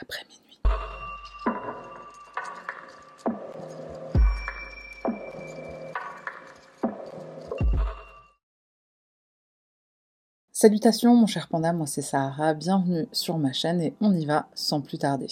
après minuit. Salutations mon cher panda, moi c'est Sahara, bienvenue sur ma chaîne et on y va sans plus tarder.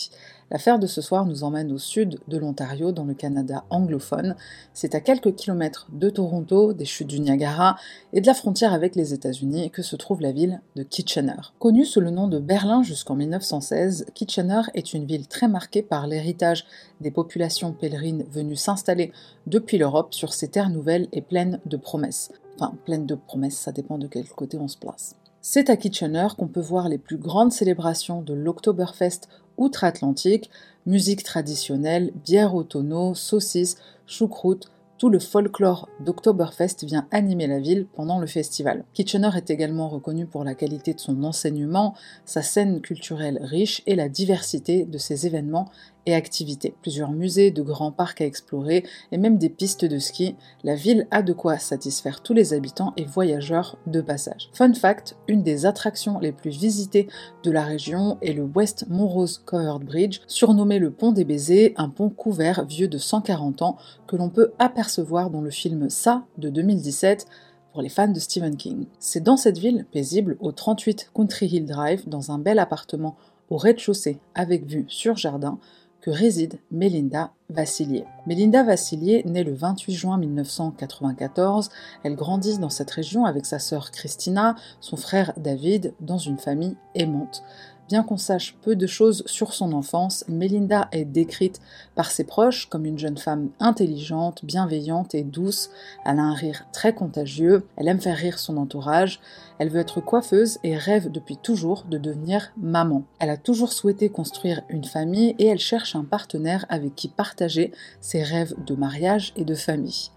L'affaire de ce soir nous emmène au sud de l'Ontario, dans le Canada anglophone. C'est à quelques kilomètres de Toronto, des chutes du Niagara et de la frontière avec les États-Unis que se trouve la ville de Kitchener. Connue sous le nom de Berlin jusqu'en 1916, Kitchener est une ville très marquée par l'héritage des populations pèlerines venues s'installer depuis l'Europe sur ces terres nouvelles et pleines de promesses. Enfin, pleine de promesses, ça dépend de quel côté on se place. C'est à Kitchener qu'on peut voir les plus grandes célébrations de l'Oktoberfest outre-Atlantique, musique traditionnelle, bière au tonneau, saucisses, choucroute, tout le folklore d'Oktoberfest vient animer la ville pendant le festival. Kitchener est également reconnu pour la qualité de son enseignement, sa scène culturelle riche et la diversité de ses événements et activités. Plusieurs musées, de grands parcs à explorer et même des pistes de ski, la ville a de quoi satisfaire tous les habitants et voyageurs de passage. Fun fact, une des attractions les plus visitées de la région est le West Monrose Covered Bridge, surnommé le pont des baisers, un pont couvert vieux de 140 ans que l'on peut apercevoir dans le film Ça de 2017 pour les fans de Stephen King. C'est dans cette ville paisible, au 38 Country Hill Drive, dans un bel appartement au rez-de-chaussée avec vue sur jardin, que réside Mélinda Vassilier. Mélinda Vassilier naît le 28 juin 1994. Elle grandit dans cette région avec sa sœur Christina, son frère David, dans une famille aimante. Bien qu'on sache peu de choses sur son enfance, Melinda est décrite par ses proches comme une jeune femme intelligente, bienveillante et douce. Elle a un rire très contagieux, elle aime faire rire son entourage, elle veut être coiffeuse et rêve depuis toujours de devenir maman. Elle a toujours souhaité construire une famille et elle cherche un partenaire avec qui partager ses rêves de mariage et de famille.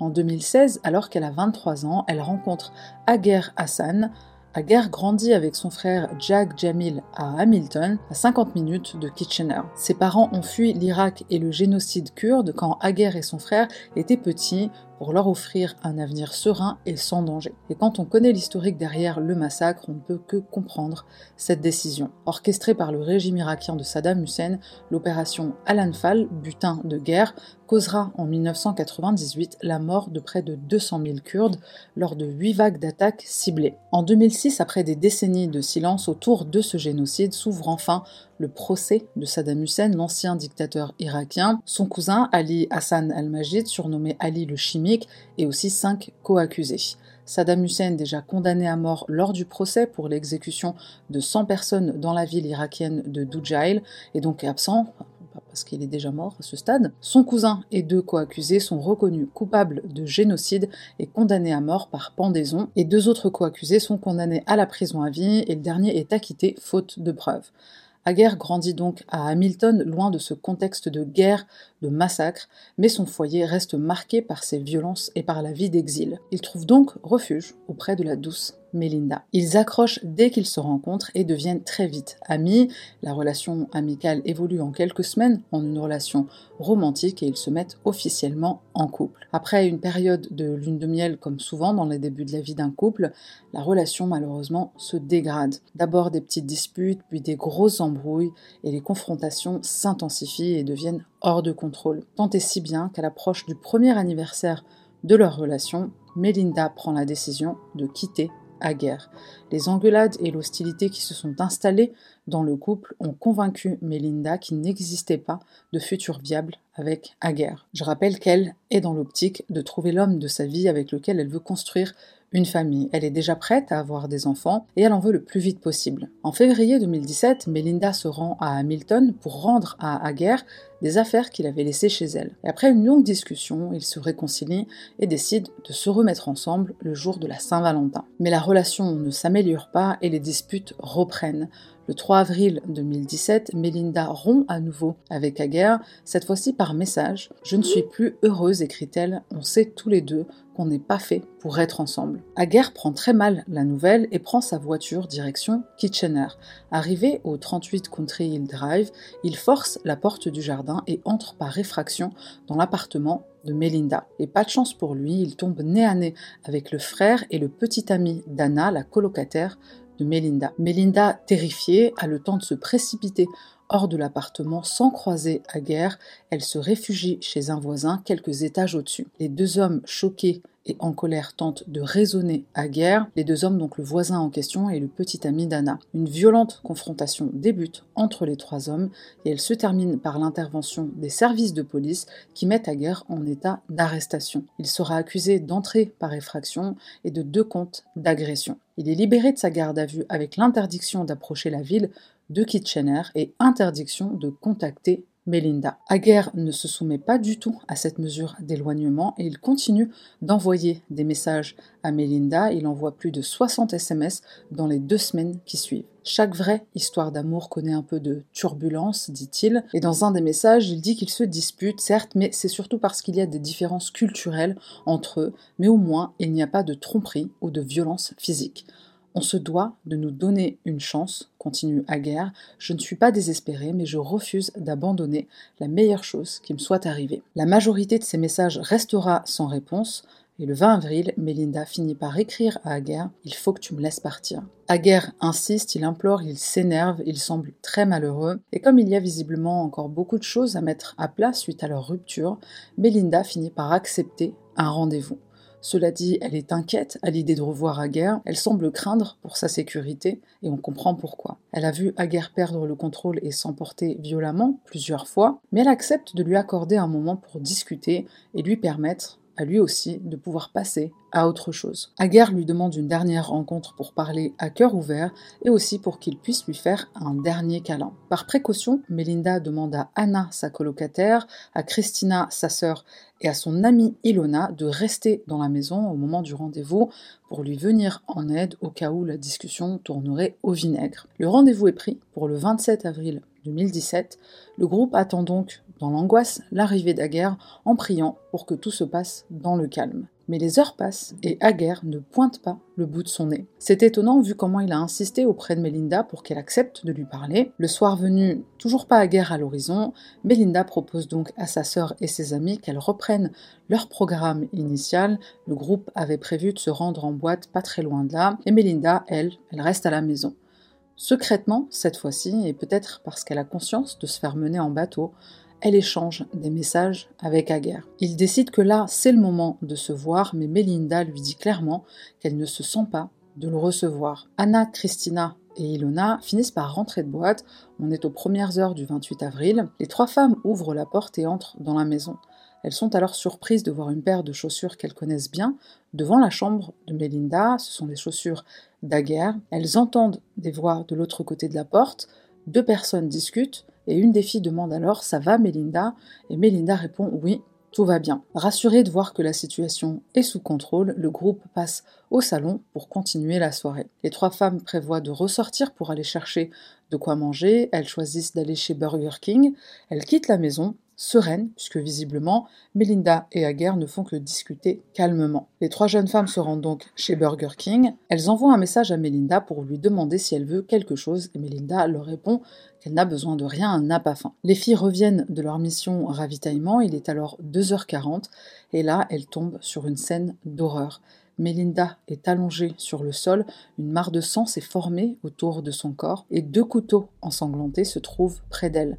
En 2016, alors qu'elle a 23 ans, elle rencontre Aguer Hassan, Aguerre grandit avec son frère Jack Jamil à Hamilton, à 50 minutes de Kitchener. Ses parents ont fui l'Irak et le génocide kurde quand Aguerre et son frère étaient petits pour leur offrir un avenir serein et sans danger. Et quand on connaît l'historique derrière le massacre, on ne peut que comprendre cette décision. Orchestrée par le régime irakien de Saddam Hussein, l'opération Al-Anfal, butin de guerre, causera en 1998 la mort de près de 200 000 Kurdes lors de huit vagues d'attaques ciblées. En 2006, après des décennies de silence autour de ce génocide, s'ouvre enfin le procès de Saddam Hussein, l'ancien dictateur irakien, son cousin Ali Hassan al-Majid, surnommé Ali le chimique, et aussi cinq co-accusés. Saddam Hussein, déjà condamné à mort lors du procès pour l'exécution de 100 personnes dans la ville irakienne de Dujail, est donc absent, parce qu'il est déjà mort à ce stade. Son cousin et deux co-accusés sont reconnus coupables de génocide et condamnés à mort par pendaison, et deux autres co-accusés sont condamnés à la prison à vie, et le dernier est acquitté faute de preuves. Aguerre grandit donc à Hamilton, loin de ce contexte de guerre, de massacre, mais son foyer reste marqué par ses violences et par la vie d'exil. Il trouve donc refuge auprès de la douce Melinda. Ils accrochent dès qu'ils se rencontrent et deviennent très vite amis. La relation amicale évolue en quelques semaines en une relation romantique et ils se mettent officiellement en couple. Après une période de lune de miel comme souvent dans les débuts de la vie d'un couple, la relation malheureusement se dégrade. D'abord des petites disputes, puis des grosses embrouilles et les confrontations s'intensifient et deviennent hors de contrôle. Tant et si bien qu'à l'approche du premier anniversaire de leur relation, Melinda prend la décision de quitter à guerre. Les engueulades et l'hostilité qui se sont installées dans le couple ont convaincu Melinda qu'il n'existait pas de futur viable avec Aguerre. Je rappelle qu'elle est dans l'optique de trouver l'homme de sa vie avec lequel elle veut construire une famille. Elle est déjà prête à avoir des enfants et elle en veut le plus vite possible. En février 2017, Melinda se rend à Hamilton pour rendre à Aguerre des affaires qu'il avait laissées chez elle. Après une longue discussion, ils se réconcilient et décident de se remettre ensemble le jour de la Saint-Valentin. Mais la relation ne s'améliore pas et les disputes reprennent. Le 3 avril 2017, Melinda rompt à nouveau avec Aguerre, cette fois-ci par message. Je ne suis plus heureuse, écrit-elle, on sait tous les deux qu'on n'est pas fait pour être ensemble. Aguerre prend très mal la nouvelle et prend sa voiture direction Kitchener. Arrivé au 38 Country Hill Drive, il force la porte du jardin et entre par réfraction dans l'appartement de Melinda. Et pas de chance pour lui, il tombe nez à nez avec le frère et le petit ami d'Anna, la colocataire de Melinda. Melinda, terrifiée, a le temps de se précipiter hors de l'appartement sans croiser Aguerre, elle se réfugie chez un voisin quelques étages au-dessus. Les deux hommes choqués et en colère tentent de raisonner Aguerre, les deux hommes donc le voisin en question et le petit ami d'Anna. Une violente confrontation débute entre les trois hommes et elle se termine par l'intervention des services de police qui mettent Aguerre en état d'arrestation. Il sera accusé d'entrée par effraction et de deux comptes d'agression. Il est libéré de sa garde à vue avec l'interdiction d'approcher la ville de Kitchener et interdiction de contacter Melinda. Aguerre ne se soumet pas du tout à cette mesure d'éloignement et il continue d'envoyer des messages à Melinda. Il envoie plus de 60 SMS dans les deux semaines qui suivent. Chaque vraie histoire d'amour connaît un peu de turbulence, dit-il, et dans un des messages, il dit qu'ils se disputent, certes, mais c'est surtout parce qu'il y a des différences culturelles entre eux, mais au moins il n'y a pas de tromperie ou de violence physique. On se doit de nous donner une chance, continue Aguerre. Je ne suis pas désespérée, mais je refuse d'abandonner la meilleure chose qui me soit arrivée. La majorité de ces messages restera sans réponse. Et le 20 avril, Melinda finit par écrire à Aguerre Il faut que tu me laisses partir. Aguerre insiste, il implore, il s'énerve, il semble très malheureux. Et comme il y a visiblement encore beaucoup de choses à mettre à plat suite à leur rupture, Melinda finit par accepter un rendez-vous. Cela dit, elle est inquiète à l'idée de revoir Aguerre, elle semble craindre pour sa sécurité, et on comprend pourquoi. Elle a vu Aguerre perdre le contrôle et s'emporter violemment plusieurs fois, mais elle accepte de lui accorder un moment pour discuter et lui permettre à lui aussi de pouvoir passer à autre chose. Aguerre lui demande une dernière rencontre pour parler à cœur ouvert et aussi pour qu'il puisse lui faire un dernier câlin. Par précaution, Melinda demande à Anna, sa colocataire, à Christina, sa sœur, et à son amie Ilona de rester dans la maison au moment du rendez-vous pour lui venir en aide au cas où la discussion tournerait au vinaigre. Le rendez-vous est pris pour le 27 avril 2017. Le groupe attend donc dans l'angoisse l'arrivée d'Aguerre en priant pour que tout se passe dans le calme. Mais les heures passent et Aguerre ne pointe pas le bout de son nez. C'est étonnant vu comment il a insisté auprès de Melinda pour qu'elle accepte de lui parler. Le soir venu, toujours pas Aguerre à l'horizon, Melinda propose donc à sa sœur et ses amis qu'elles reprennent leur programme initial. Le groupe avait prévu de se rendre en boîte pas très loin de là et Melinda, elle, elle reste à la maison. Secrètement, cette fois-ci, et peut-être parce qu'elle a conscience de se faire mener en bateau, elle échange des messages avec Aguerre. Il décide que là, c'est le moment de se voir, mais Melinda lui dit clairement qu'elle ne se sent pas de le recevoir. Anna, Christina et Ilona finissent par rentrer de boîte. On est aux premières heures du 28 avril. Les trois femmes ouvrent la porte et entrent dans la maison. Elles sont alors surprises de voir une paire de chaussures qu'elles connaissent bien devant la chambre de Melinda. Ce sont les chaussures d'Aguerre. Elles entendent des voix de l'autre côté de la porte. Deux personnes discutent et une des filles demande alors Ça va, Melinda? Et Melinda répond Oui, tout va bien. Rassurée de voir que la situation est sous contrôle, le groupe passe au salon pour continuer la soirée. Les trois femmes prévoient de ressortir pour aller chercher de quoi manger, elles choisissent d'aller chez Burger King, elles quittent la maison sereine, puisque visiblement, Melinda et Aguerre ne font que discuter calmement. Les trois jeunes femmes se rendent donc chez Burger King. Elles envoient un message à Melinda pour lui demander si elle veut quelque chose, et Melinda leur répond qu'elle n'a besoin de rien, n'a pas faim. Les filles reviennent de leur mission ravitaillement, il est alors 2h40, et là, elles tombent sur une scène d'horreur. Melinda est allongée sur le sol, une mare de sang s'est formée autour de son corps, et deux couteaux ensanglantés se trouvent près d'elle.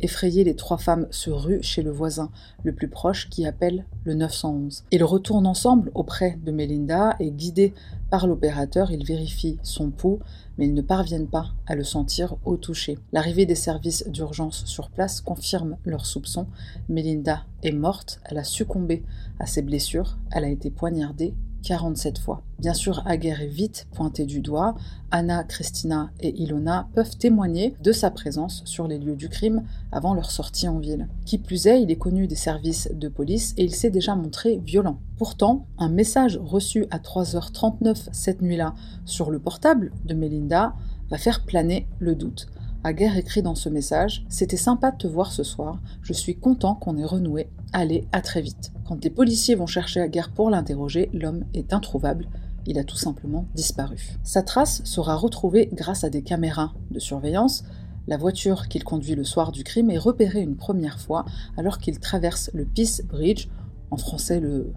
Effrayées, les trois femmes se ruent chez le voisin le plus proche qui appelle le 911. Ils retournent ensemble auprès de Melinda et guidés par l'opérateur, ils vérifient son pouls, mais ils ne parviennent pas à le sentir au toucher. L'arrivée des services d'urgence sur place confirme leurs soupçons. Melinda est morte, elle a succombé à ses blessures, elle a été poignardée 47 fois. Bien sûr, Aguerre est vite pointée du doigt. Anna, Christina et Ilona peuvent témoigner de sa présence sur les lieux du crime avant leur sortie en ville. Qui plus est, il est connu des services de police et il s'est déjà montré violent. Pourtant, un message reçu à 3h39 cette nuit-là sur le portable de Melinda va faire planer le doute. Aguerre écrit dans ce message C'était sympa de te voir ce soir, je suis content qu'on ait renoué, allez, à très vite. Quand les policiers vont chercher Aguerre pour l'interroger, l'homme est introuvable, il a tout simplement disparu. Sa trace sera retrouvée grâce à des caméras de surveillance. La voiture qu'il conduit le soir du crime est repérée une première fois alors qu'il traverse le Peace Bridge, en français le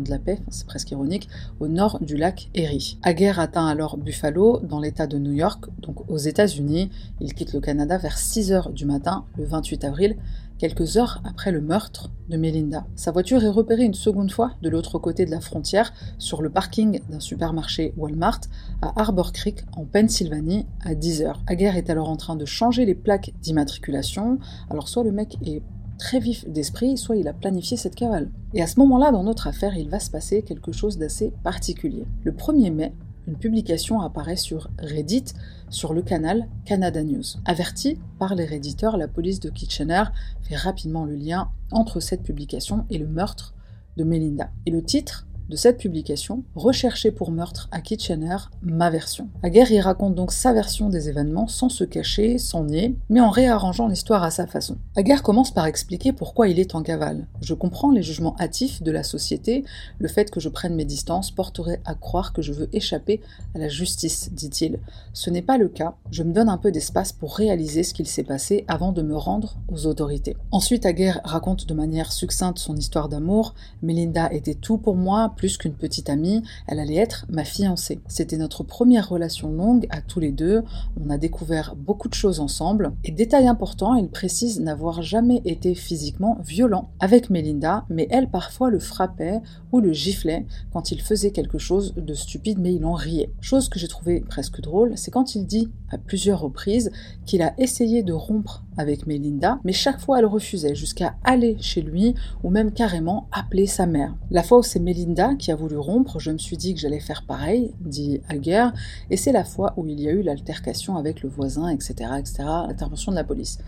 de la paix, c'est presque ironique, au nord du lac Erie. Aguerre atteint alors Buffalo, dans l'État de New York, donc aux États-Unis. Il quitte le Canada vers 6 heures du matin, le 28 avril, quelques heures après le meurtre de Melinda. Sa voiture est repérée une seconde fois de l'autre côté de la frontière, sur le parking d'un supermarché Walmart à Harbor Creek, en Pennsylvanie, à 10 heures. Aguerre est alors en train de changer les plaques d'immatriculation. Alors soit le mec est très vif d'esprit, soit il a planifié cette cavale. Et à ce moment-là, dans notre affaire, il va se passer quelque chose d'assez particulier. Le 1er mai, une publication apparaît sur Reddit sur le canal Canada News. Averti par les réditeurs, la police de Kitchener fait rapidement le lien entre cette publication et le meurtre de Melinda. Et le titre de cette publication, Recherché pour meurtre à Kitchener, ma version. Aguerre y raconte donc sa version des événements sans se cacher, sans nier, mais en réarrangeant l'histoire à sa façon. Aguerre commence par expliquer pourquoi il est en cavale. Je comprends les jugements hâtifs de la société, le fait que je prenne mes distances porterait à croire que je veux échapper à la justice, dit-il. Ce n'est pas le cas, je me donne un peu d'espace pour réaliser ce qu'il s'est passé avant de me rendre aux autorités. Ensuite, Aguerre raconte de manière succincte son histoire d'amour. Melinda était tout pour moi, plus qu'une petite amie, elle allait être ma fiancée. C'était notre première relation longue à tous les deux, on a découvert beaucoup de choses ensemble, et détail important, il précise n'avoir jamais été physiquement violent avec Melinda, mais elle parfois le frappait ou le giflait quand il faisait quelque chose de stupide, mais il en riait. Chose que j'ai trouvé presque drôle, c'est quand il dit à plusieurs reprises qu'il a essayé de rompre avec Melinda, mais chaque fois elle refusait, jusqu'à aller chez lui ou même carrément appeler sa mère. La fois où c'est Melinda qui a voulu rompre, je me suis dit que j'allais faire pareil, dit Aguerre, et c'est la fois où il y a eu l'altercation avec le voisin, etc., etc., l'intervention de la police.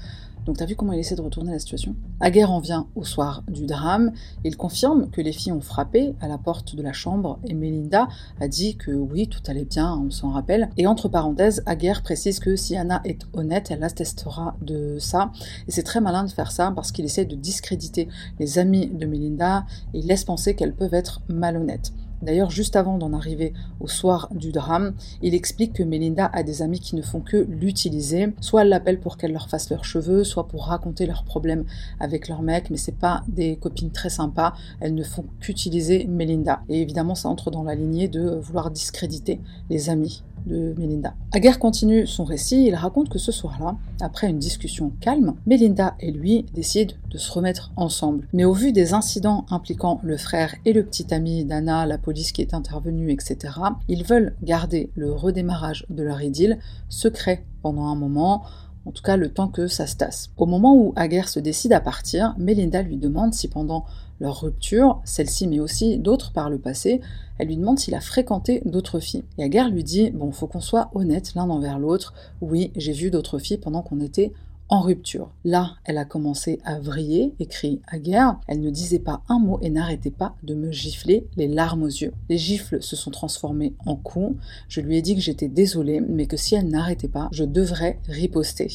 Donc t'as vu comment il essaie de retourner la situation? Aguerre en vient au soir du drame. Il confirme que les filles ont frappé à la porte de la chambre et Melinda a dit que oui, tout allait bien, on s'en rappelle. Et entre parenthèses, Aguerre précise que si Anna est honnête, elle attestera de ça. Et c'est très malin de faire ça parce qu'il essaie de discréditer les amis de Melinda et il laisse penser qu'elles peuvent être malhonnêtes. D'ailleurs, juste avant d'en arriver au soir du drame, il explique que Melinda a des amis qui ne font que l'utiliser. Soit elle l'appelle pour qu'elle leur fasse leurs cheveux, soit pour raconter leurs problèmes avec leur mec, mais c'est pas des copines très sympas. Elles ne font qu'utiliser Melinda. Et évidemment, ça entre dans la lignée de vouloir discréditer les amis de Melinda. Aguerre continue son récit, il raconte que ce soir-là, après une discussion calme, Melinda et lui décident de se remettre ensemble. Mais au vu des incidents impliquant le frère et le petit ami d'Anna, la police qui est intervenue, etc., ils veulent garder le redémarrage de leur idylle secret pendant un moment, en tout cas le temps que ça se tasse. Au moment où Aguerre se décide à partir, Melinda lui demande si pendant leur rupture, celle-ci mais aussi d'autres par le passé, elle lui demande s'il a fréquenté d'autres filles. Et Agar lui dit Bon, faut qu'on soit honnête l'un envers l'autre. Oui, j'ai vu d'autres filles pendant qu'on était en rupture. Là, elle a commencé à vriller, écrit Aguerre. Elle ne disait pas un mot et n'arrêtait pas de me gifler les larmes aux yeux. Les gifles se sont transformés en coups. Je lui ai dit que j'étais désolée, mais que si elle n'arrêtait pas, je devrais riposter.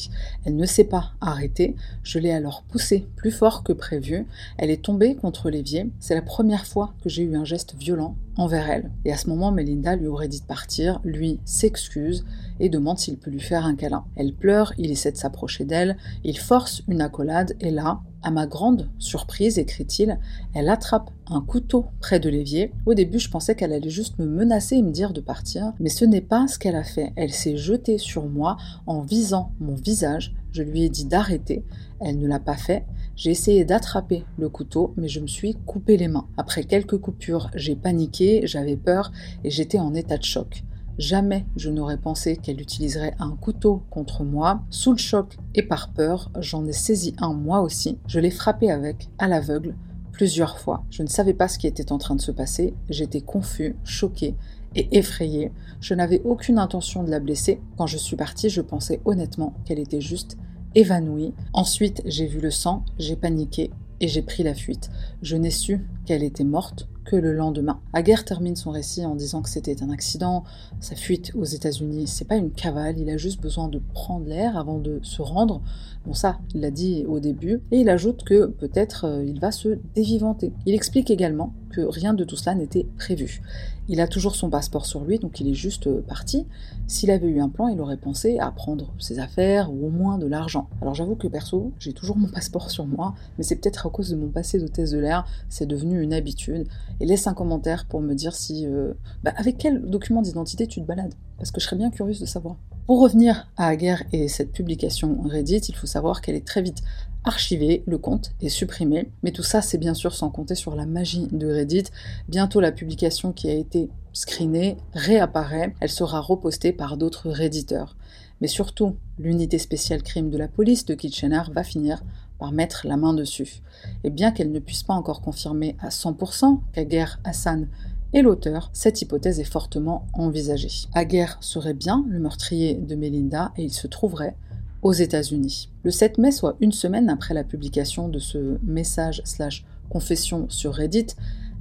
Elle ne s'est pas arrêtée. Je l'ai alors poussée plus fort que prévu. Elle est tombée contre l'évier. C'est la première fois que j'ai eu un geste violent envers elle. Et à ce moment, Melinda lui aurait dit de partir, lui s'excuse et demande s'il peut lui faire un câlin. Elle pleure, il essaie de s'approcher d'elle, il force une accolade et là, à ma grande surprise, écrit-il, elle attrape un couteau près de l'évier. Au début, je pensais qu'elle allait juste me menacer et me dire de partir, mais ce n'est pas ce qu'elle a fait. Elle s'est jetée sur moi en visant mon visage. Je lui ai dit d'arrêter. Elle ne l'a pas fait. J'ai essayé d'attraper le couteau, mais je me suis coupé les mains. Après quelques coupures, j'ai paniqué, j'avais peur et j'étais en état de choc. Jamais je n'aurais pensé qu'elle utiliserait un couteau contre moi. Sous le choc et par peur, j'en ai saisi un moi aussi. Je l'ai frappé avec, à l'aveugle, plusieurs fois. Je ne savais pas ce qui était en train de se passer. J'étais confus, choqué et effrayé. Je n'avais aucune intention de la blesser. Quand je suis partie, je pensais honnêtement qu'elle était juste évanouie. Ensuite, j'ai vu le sang, j'ai paniqué et j'ai pris la fuite. Je n'ai su qu'elle était morte que le lendemain. Aguerre termine son récit en disant que c'était un accident, sa fuite aux États-Unis, c'est pas une cavale, il a juste besoin de prendre l'air avant de se rendre. Bon ça, il l'a dit au début, et il ajoute que peut-être euh, il va se dévivanter. Il explique également rien de tout cela n'était prévu. Il a toujours son passeport sur lui, donc il est juste euh, parti. S'il avait eu un plan, il aurait pensé à prendre ses affaires ou au moins de l'argent. Alors j'avoue que perso, j'ai toujours mon passeport sur moi, mais c'est peut-être à cause de mon passé d'hôtesse de l'air, c'est devenu une habitude. Et laisse un commentaire pour me dire si... Euh, bah, avec quel document d'identité tu te balades? Parce que je serais bien curieuse de savoir. Pour revenir à Aguerre et cette publication Reddit, il faut savoir qu'elle est très vite archivé, le compte est supprimé. Mais tout ça, c'est bien sûr sans compter sur la magie de Reddit. Bientôt, la publication qui a été screenée réapparaît. Elle sera repostée par d'autres Redditeurs. Mais surtout, l'unité spéciale crime de la police de Kitchener va finir par mettre la main dessus. Et bien qu'elle ne puisse pas encore confirmer à 100% qu'Aguerre Hassan est l'auteur, cette hypothèse est fortement envisagée. Aguerre serait bien le meurtrier de Melinda et il se trouverait aux États-Unis. Le 7 mai, soit une semaine après la publication de ce message slash confession sur Reddit,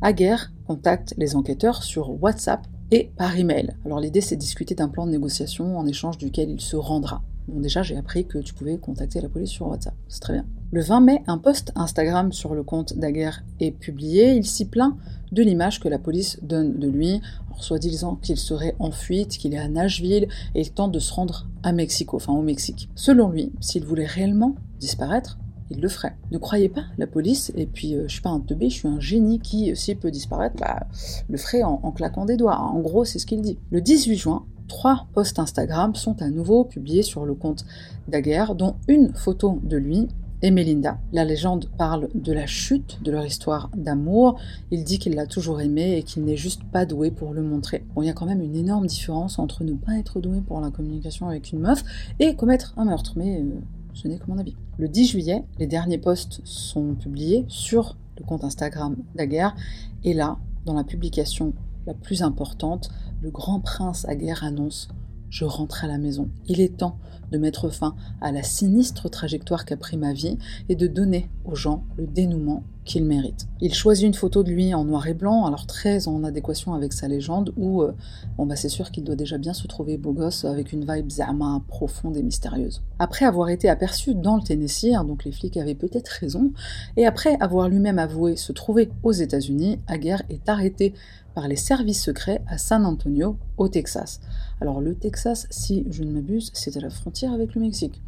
Aguerre contacte les enquêteurs sur WhatsApp et par email. Alors l'idée c'est de discuter d'un plan de négociation en échange duquel il se rendra. Bon déjà j'ai appris que tu pouvais contacter la police sur WhatsApp, c'est très bien. Le 20 mai, un post Instagram sur le compte d'Aguerre est publié. Il s'y plaint de l'image que la police donne de lui, soit disant qu'il serait en fuite, qu'il est à Nashville et il tente de se rendre à Mexico, enfin au Mexique. Selon lui, s'il voulait réellement disparaître, il le ferait. Ne croyez pas la police, et puis euh, je suis pas un teubé, je suis un génie qui, euh, s'il peut disparaître, bah, le ferait en, en claquant des doigts. En gros, c'est ce qu'il dit. Le 18 juin, trois posts Instagram sont à nouveau publiés sur le compte Daguerre, dont une photo de lui et Melinda. La légende parle de la chute de leur histoire d'amour. Il dit qu'il l'a toujours aimé et qu'il n'est juste pas doué pour le montrer. Bon, il y a quand même une énorme différence entre ne pas être doué pour la communication avec une meuf et commettre un meurtre, mais euh, ce n'est que mon avis. Le 10 juillet, les derniers posts sont publiés sur le compte Instagram d'Aguerre et là, dans la publication la plus importante, le grand prince Aguerre annonce je rentre à la maison. Il est temps de mettre fin à la sinistre trajectoire qu'a pris ma vie et de donner aux gens le dénouement qu'ils méritent. Il choisit une photo de lui en noir et blanc, alors très en adéquation avec sa légende, où euh, bon bah c'est sûr qu'il doit déjà bien se trouver beau gosse avec une vibe zama profonde et mystérieuse. Après avoir été aperçu dans le Tennessee, hein, donc les flics avaient peut-être raison, et après avoir lui-même avoué se trouver aux États-Unis, Aguerre est arrêté par les services secrets à San Antonio, au Texas. Alors le Texas, si je ne m'abuse, c'est à la frontière avec le Mexique.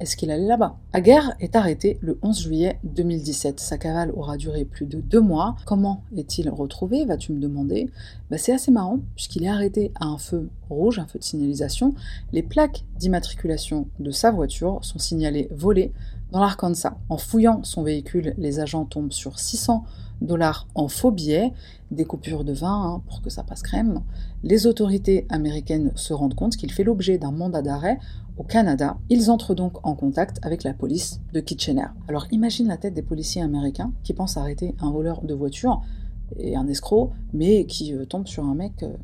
Est-ce qu'il allait là-bas? Aguerre est arrêté le 11 juillet 2017. Sa cavale aura duré plus de deux mois. Comment est-il retrouvé Vas-tu me demander? Bah, C'est assez marrant, puisqu'il est arrêté à un feu rouge, un feu de signalisation. Les plaques d'immatriculation de sa voiture sont signalées volées dans l'Arkansas. En fouillant son véhicule, les agents tombent sur 600 dollars en faux billets, des coupures de vin hein, pour que ça passe crème. Les autorités américaines se rendent compte qu'il fait l'objet d'un mandat d'arrêt au Canada. Ils entrent donc en contact avec la police de Kitchener. Alors imagine la tête des policiers américains qui pensent arrêter un voleur de voiture et un escroc, mais qui euh, tombe sur un mec euh,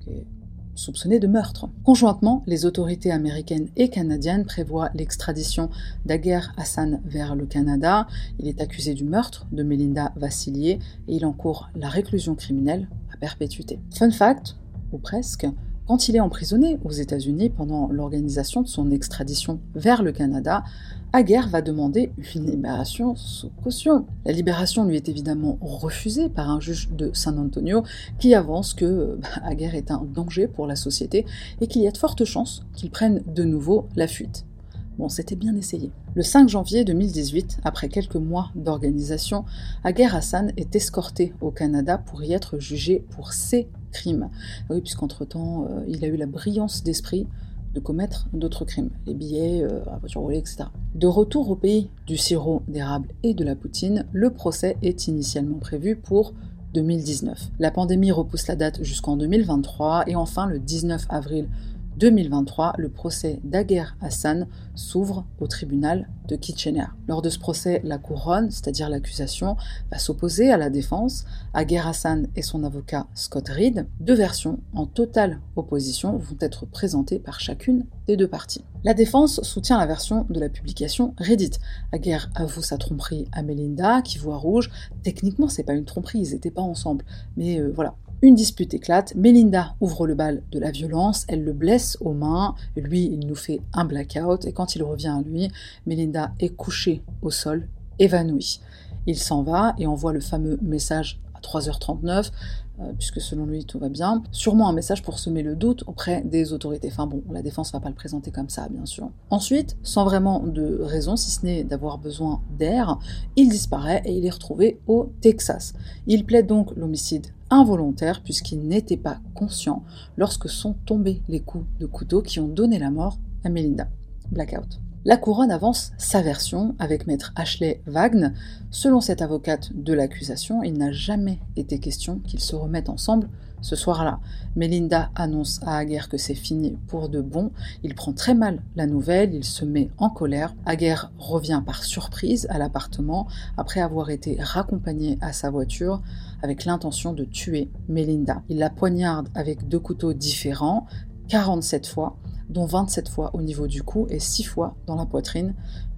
qui est soupçonné de meurtre. Conjointement, les autorités américaines et canadiennes prévoient l'extradition d'Aguerre Hassan vers le Canada. Il est accusé du meurtre de Melinda Vassilier et il encourt la réclusion criminelle à perpétuité. Fun fact, ou presque, quand il est emprisonné aux États-Unis pendant l'organisation de son extradition vers le Canada, Aguerre va demander une libération sous caution. La libération lui est évidemment refusée par un juge de San Antonio qui avance que bah, est un danger pour la société et qu'il y a de fortes chances qu'il prenne de nouveau la fuite. Bon, c'était bien essayé. Le 5 janvier 2018, après quelques mois d'organisation, Aguerre Hassan est escorté au Canada pour y être jugé pour ses crimes. Oui, puisqu'entre-temps, euh, il a eu la brillance d'esprit de commettre d'autres crimes, les billets, euh, la voiture volée, etc. De retour au pays du sirop d'érable et de la poutine, le procès est initialement prévu pour 2019. La pandémie repousse la date jusqu'en 2023 et enfin le 19 avril 2023, le procès d'Aguerre Hassan s'ouvre au tribunal de Kitchener. Lors de ce procès, la couronne, c'est-à-dire l'accusation, va s'opposer à la défense. Aguerre Hassan et son avocat Scott Reed, deux versions en totale opposition, vont être présentées par chacune des deux parties. La défense soutient la version de la publication Reddit. Aguerre avoue sa tromperie à Melinda, qui voit rouge. Techniquement, c'est pas une tromperie, ils n'étaient pas ensemble. Mais euh, voilà, une dispute éclate, Melinda ouvre le bal de la violence, elle le blesse aux mains, lui il nous fait un blackout, et quand il revient à lui, Melinda est couchée au sol, évanouie. Il s'en va et envoie le fameux message 3h39, euh, puisque selon lui tout va bien. Sûrement un message pour semer le doute auprès des autorités. Enfin bon, la défense va pas le présenter comme ça, bien sûr. Ensuite, sans vraiment de raison, si ce n'est d'avoir besoin d'air, il disparaît et il est retrouvé au Texas. Il plaide donc l'homicide involontaire puisqu'il n'était pas conscient lorsque sont tombés les coups de couteau qui ont donné la mort à Melinda. Blackout. La couronne avance sa version avec maître Ashley Wagner. Selon cette avocate de l'accusation, il n'a jamais été question qu'ils se remettent ensemble ce soir-là. Melinda annonce à Aguerre que c'est fini pour de bon. Il prend très mal la nouvelle, il se met en colère. Aguerre revient par surprise à l'appartement après avoir été raccompagné à sa voiture avec l'intention de tuer Melinda. Il la poignarde avec deux couteaux différents, 47 fois dont 27 fois au niveau du cou et 6 fois dans la poitrine,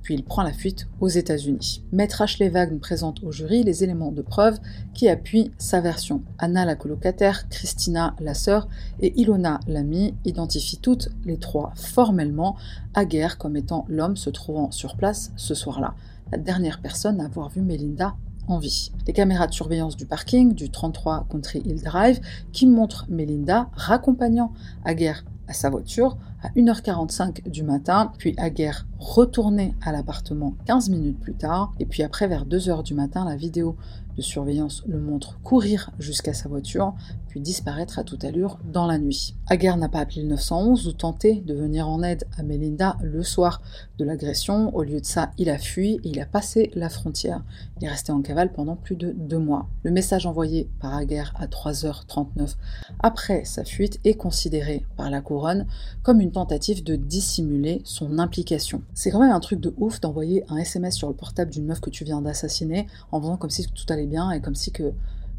puis il prend la fuite aux États-Unis. Maître Ashley Wagner présente au jury les éléments de preuve qui appuient sa version. Anna, la colocataire, Christina, la sœur, et Ilona, l'amie, identifient toutes les trois formellement Aguerre comme étant l'homme se trouvant sur place ce soir-là, la dernière personne à avoir vu Melinda en vie. Les caméras de surveillance du parking du 33 Country Hill Drive qui montrent Melinda raccompagnant Aguerre à sa voiture à 1h45 du matin, puis Aguerre retourné à l'appartement 15 minutes plus tard, et puis après vers 2h du matin, la vidéo de surveillance le montre courir jusqu'à sa voiture, puis disparaître à toute allure dans la nuit. Aguerre n'a pas appelé le 911 ou tenté de venir en aide à Melinda le soir de l'agression. Au lieu de ça, il a fui et il a passé la frontière. Il est resté en cavale pendant plus de deux mois. Le message envoyé par Aguerre à 3h39 après sa fuite est considéré par la couronne comme une tentative de dissimuler son implication. C'est quand même un truc de ouf d'envoyer un SMS sur le portable d'une meuf que tu viens d'assassiner en faisant comme si tout allait bien et comme si que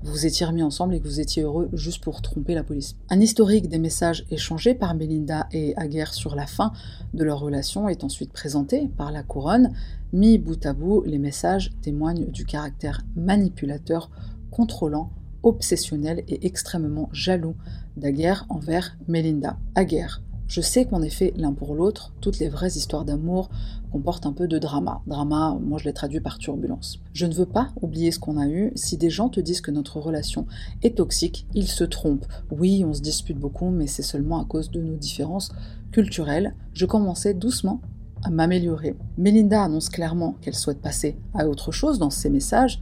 vous étiez remis ensemble et que vous étiez heureux juste pour tromper la police. Un historique des messages échangés par Melinda et Aguerre sur la fin de leur relation est ensuite présenté par la couronne. Mis bout à bout, les messages témoignent du caractère manipulateur, contrôlant, obsessionnel et extrêmement jaloux d'Aguerre envers Melinda. Aguerre je sais qu'on est fait l'un pour l'autre, toutes les vraies histoires d'amour comportent un peu de drama. Drama, moi je l'ai traduit par turbulence. Je ne veux pas oublier ce qu'on a eu. Si des gens te disent que notre relation est toxique, ils se trompent. Oui, on se dispute beaucoup, mais c'est seulement à cause de nos différences culturelles. Je commençais doucement à m'améliorer. Melinda annonce clairement qu'elle souhaite passer à autre chose dans ses messages.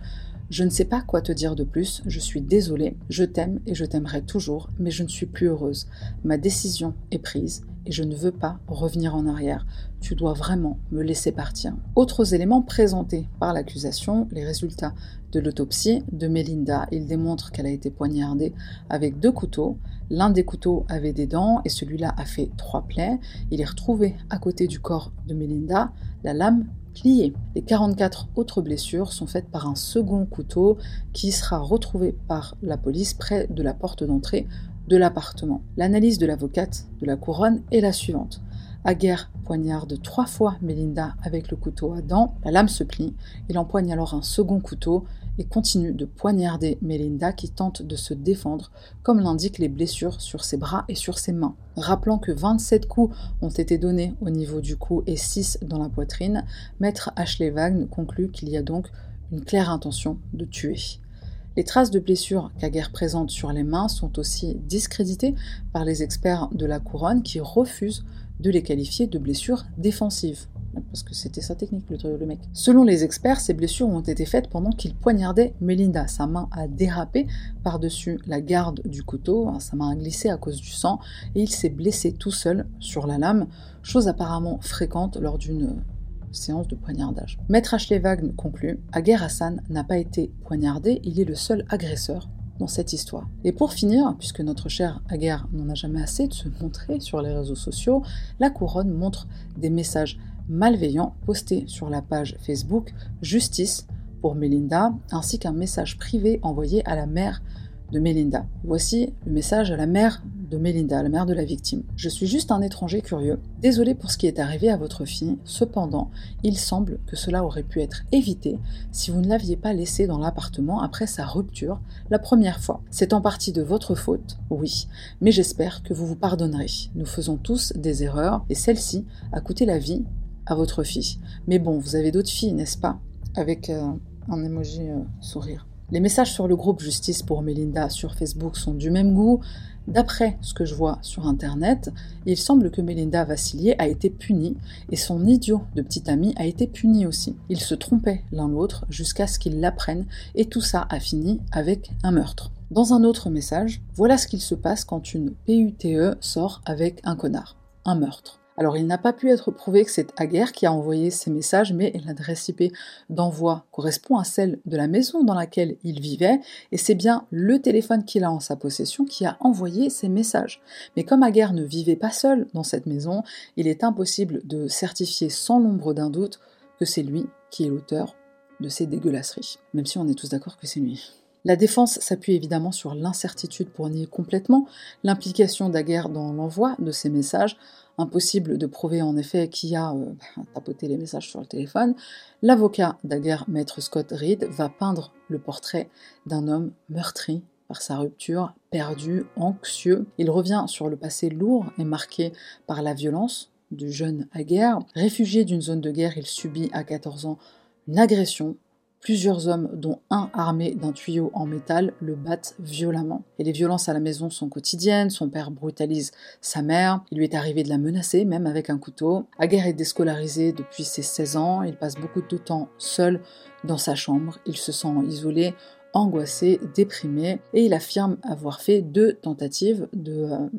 Je ne sais pas quoi te dire de plus, je suis désolée, je t'aime et je t'aimerai toujours, mais je ne suis plus heureuse. Ma décision est prise et je ne veux pas revenir en arrière. Tu dois vraiment me laisser partir. Autres éléments présentés par l'accusation, les résultats de l'autopsie de Melinda. Il démontre qu'elle a été poignardée avec deux couteaux. L'un des couteaux avait des dents et celui-là a fait trois plaies. Il est retrouvé à côté du corps de Melinda la lame plié. Les 44 autres blessures sont faites par un second couteau qui sera retrouvé par la police près de la porte d'entrée de l'appartement. L'analyse de l'avocate de la couronne est la suivante. Aguerre poignarde trois fois Melinda avec le couteau à dents, la lame se plie, il empoigne alors un second couteau et continue de poignarder Melinda qui tente de se défendre, comme l'indiquent les blessures sur ses bras et sur ses mains. Rappelant que 27 coups ont été donnés au niveau du cou et 6 dans la poitrine, maître Ashley Wagner conclut qu'il y a donc une claire intention de tuer. Les traces de blessures qu'Aguerre présente sur les mains sont aussi discréditées par les experts de la couronne qui refusent de les qualifier de blessures défensives. Parce que c'était sa technique, le, mec. Selon les experts, ces blessures ont été faites pendant qu'il poignardait Melinda. Sa main a dérapé par-dessus la garde du couteau, hein, sa main a glissé à cause du sang, et il s'est blessé tout seul sur la lame, chose apparemment fréquente lors d'une séance de poignardage. Maître Ashley Wagner conclut Aguer Hassan n'a pas été poignardé, il est le seul agresseur dans cette histoire. Et pour finir, puisque notre cher Aguerre n'en a jamais assez de se montrer sur les réseaux sociaux, la couronne montre des messages malveillants postés sur la page Facebook Justice pour Melinda, ainsi qu'un message privé envoyé à la mère de Melinda. Voici le message à la mère de Melinda, la mère de la victime. Je suis juste un étranger curieux. Désolé pour ce qui est arrivé à votre fille. Cependant, il semble que cela aurait pu être évité si vous ne l'aviez pas laissée dans l'appartement après sa rupture la première fois. C'est en partie de votre faute, oui, mais j'espère que vous vous pardonnerez. Nous faisons tous des erreurs et celle-ci a coûté la vie à votre fille. Mais bon, vous avez d'autres filles, n'est-ce pas? Avec euh, un emoji euh, sourire. Les messages sur le groupe Justice pour Melinda sur Facebook sont du même goût. D'après ce que je vois sur internet, il semble que Melinda Vassilier a été punie et son idiot de petit ami a été puni aussi. Ils se trompaient l'un l'autre jusqu'à ce qu'ils l'apprennent et tout ça a fini avec un meurtre. Dans un autre message, voilà ce qu'il se passe quand une PUTE sort avec un connard. Un meurtre. Alors il n'a pas pu être prouvé que c'est Aguerre qui a envoyé ces messages, mais l'adresse IP d'envoi correspond à celle de la maison dans laquelle il vivait, et c'est bien le téléphone qu'il a en sa possession qui a envoyé ces messages. Mais comme Aguerre ne vivait pas seul dans cette maison, il est impossible de certifier sans l'ombre d'un doute que c'est lui qui est l'auteur de ces dégueulasseries, même si on est tous d'accord que c'est lui. La défense s'appuie évidemment sur l'incertitude pour nier complètement l'implication d'Aguerre dans l'envoi de ces messages, Impossible de prouver en effet qui a euh, tapoté les messages sur le téléphone. L'avocat d'Aguerre, maître Scott Reed, va peindre le portrait d'un homme meurtri par sa rupture, perdu, anxieux. Il revient sur le passé lourd et marqué par la violence du jeune Aguerre. Réfugié d'une zone de guerre, il subit à 14 ans une agression Plusieurs hommes, dont un armé d'un tuyau en métal, le battent violemment. Et les violences à la maison sont quotidiennes, son père brutalise sa mère, il lui est arrivé de la menacer, même avec un couteau. Aguerre est déscolarisé depuis ses 16 ans, il passe beaucoup de temps seul dans sa chambre, il se sent isolé, angoissé, déprimé, et il affirme avoir fait deux tentatives de, euh,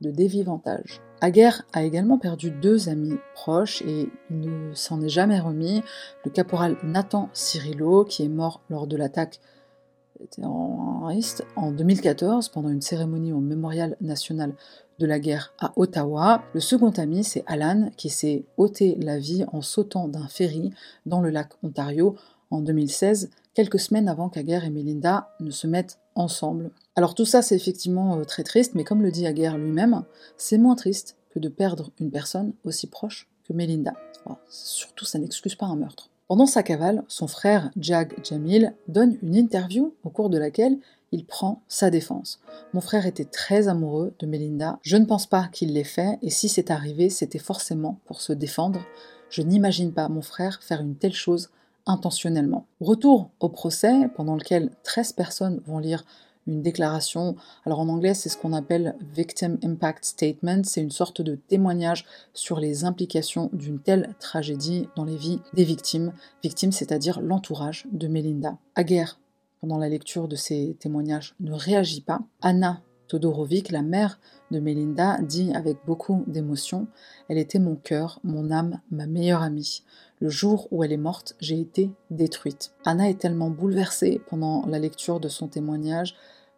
de dévivantage. Aguerre a également perdu deux amis proches et il ne s'en est jamais remis. Le caporal Nathan Cirillo, qui est mort lors de l'attaque en 2014 pendant une cérémonie au Mémorial national de la guerre à Ottawa. Le second ami, c'est Alan, qui s'est ôté la vie en sautant d'un ferry dans le lac Ontario en 2016, quelques semaines avant qu'Aguerre et Melinda ne se mettent ensemble. Alors tout ça, c'est effectivement euh, très triste, mais comme le dit Aguerre lui-même, c'est moins triste que de perdre une personne aussi proche que Melinda. surtout, ça n'excuse pas un meurtre. Pendant sa cavale, son frère Jag Jamil donne une interview au cours de laquelle il prend sa défense. Mon frère était très amoureux de Melinda. Je ne pense pas qu'il l'ait fait, et si c'est arrivé, c'était forcément pour se défendre. Je n'imagine pas mon frère faire une telle chose intentionnellement. Retour au procès, pendant lequel 13 personnes vont lire une déclaration. Alors en anglais, c'est ce qu'on appelle Victim Impact Statement. C'est une sorte de témoignage sur les implications d'une telle tragédie dans les vies des victimes. Victimes, c'est-à-dire l'entourage de Melinda. Aguerre, pendant la lecture de ces témoignages, ne réagit pas. Anna Todorovic, la mère de Melinda, dit avec beaucoup d'émotion Elle était mon cœur, mon âme, ma meilleure amie. Le jour où elle est morte, j'ai été détruite. Anna est tellement bouleversée pendant la lecture de son témoignage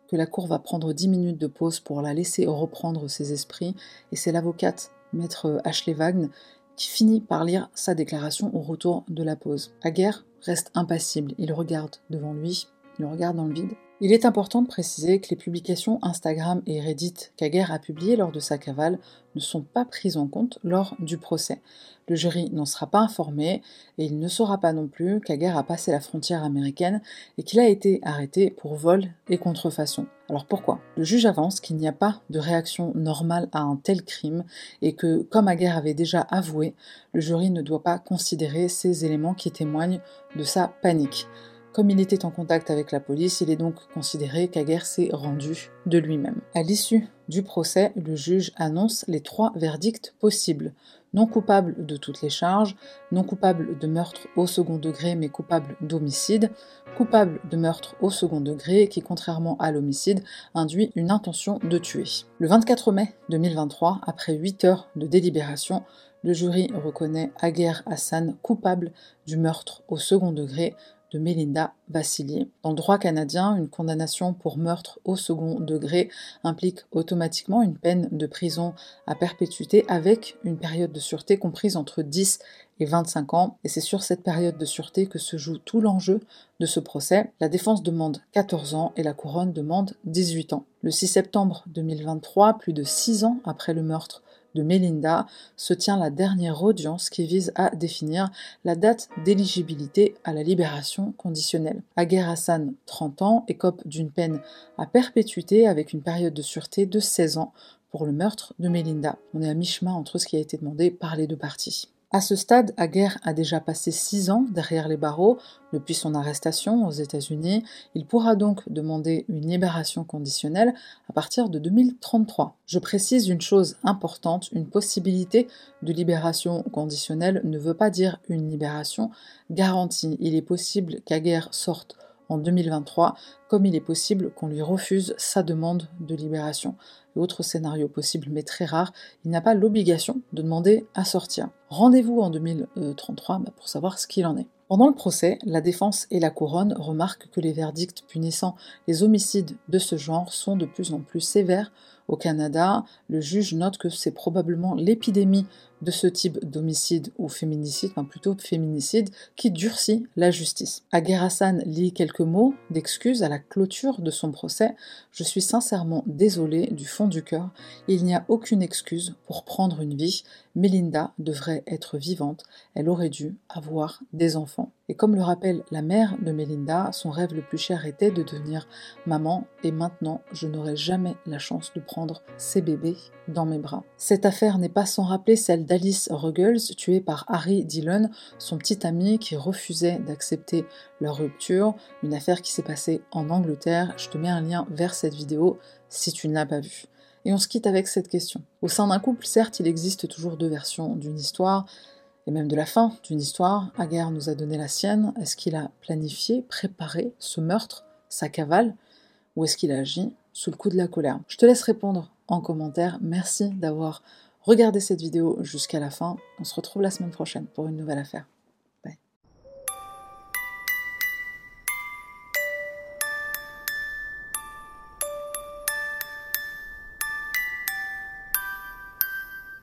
que la cour va prendre dix minutes de pause pour la laisser reprendre ses esprits, et c'est l'avocate, maître Ashley Wagner, qui finit par lire sa déclaration au retour de la pause. Aguerre reste impassible, il regarde devant lui, il regarde dans le vide, il est important de préciser que les publications Instagram et Reddit qu'Aguerre a publiées lors de sa cavale ne sont pas prises en compte lors du procès. Le jury n'en sera pas informé et il ne saura pas non plus qu'Aguerre a passé la frontière américaine et qu'il a été arrêté pour vol et contrefaçon. Alors pourquoi? Le juge avance qu'il n'y a pas de réaction normale à un tel crime et que, comme Aguerre avait déjà avoué, le jury ne doit pas considérer ces éléments qui témoignent de sa panique. Comme il était en contact avec la police, il est donc considéré qu'Aguerre s'est rendu de lui-même. À l'issue du procès, le juge annonce les trois verdicts possibles. Non coupable de toutes les charges, non coupable de meurtre au second degré mais coupable d'homicide, coupable de meurtre au second degré qui, contrairement à l'homicide, induit une intention de tuer. Le 24 mai 2023, après 8 heures de délibération, le jury reconnaît Aguerre Hassan coupable du meurtre au second degré de Melinda Vassilier. Dans le droit canadien, une condamnation pour meurtre au second degré implique automatiquement une peine de prison à perpétuité avec une période de sûreté comprise entre 10 et 25 ans, et c'est sur cette période de sûreté que se joue tout l'enjeu de ce procès. La défense demande 14 ans et la couronne demande 18 ans. Le 6 septembre 2023, plus de 6 ans après le meurtre de Melinda se tient la dernière audience qui vise à définir la date d'éligibilité à la libération conditionnelle. Aguerre Hassan, 30 ans, écope d'une peine à perpétuité avec une période de sûreté de 16 ans pour le meurtre de Melinda. On est à mi-chemin entre ce qui a été demandé par les deux parties. À ce stade, Aguerre a déjà passé six ans derrière les barreaux depuis son arrestation aux États-Unis. Il pourra donc demander une libération conditionnelle à partir de 2033. Je précise une chose importante, une possibilité de libération conditionnelle ne veut pas dire une libération garantie. Il est possible qu'Aguerre sorte en 2023, comme il est possible qu'on lui refuse sa demande de libération. Autre scénario possible, mais très rare, il n'a pas l'obligation de demander à sortir. Rendez-vous en 2033 bah, pour savoir ce qu'il en est. Pendant le procès, la défense et la couronne remarquent que les verdicts punissant les homicides de ce genre sont de plus en plus sévères au Canada. Le juge note que c'est probablement l'épidémie de ce type d'homicide ou féminicide, enfin plutôt féminicide, qui durcit la justice. Aguer Hassan lit quelques mots d'excuses à la clôture de son procès. Je suis sincèrement désolé du fond du cœur. Il n'y a aucune excuse pour prendre une vie. Melinda devrait être vivante. Elle aurait dû avoir des enfants. Et comme le rappelle la mère de Melinda, son rêve le plus cher était de devenir maman et maintenant je n'aurai jamais la chance de prendre ses bébés dans mes bras. Cette affaire n'est pas sans rappeler celle d'Alice Ruggles, tuée par Harry Dillon, son petit ami qui refusait d'accepter leur rupture, une affaire qui s'est passée en Angleterre. Je te mets un lien vers cette vidéo si tu ne l'as pas vue. Et on se quitte avec cette question. Au sein d'un couple, certes, il existe toujours deux versions d'une histoire, et même de la fin d'une histoire. Aguerre nous a donné la sienne. Est-ce qu'il a planifié, préparé ce meurtre, sa cavale, ou est-ce qu'il a agi sous le coup de la colère? Je te laisse répondre en commentaire. Merci d'avoir regardé cette vidéo jusqu'à la fin. On se retrouve la semaine prochaine pour une nouvelle affaire.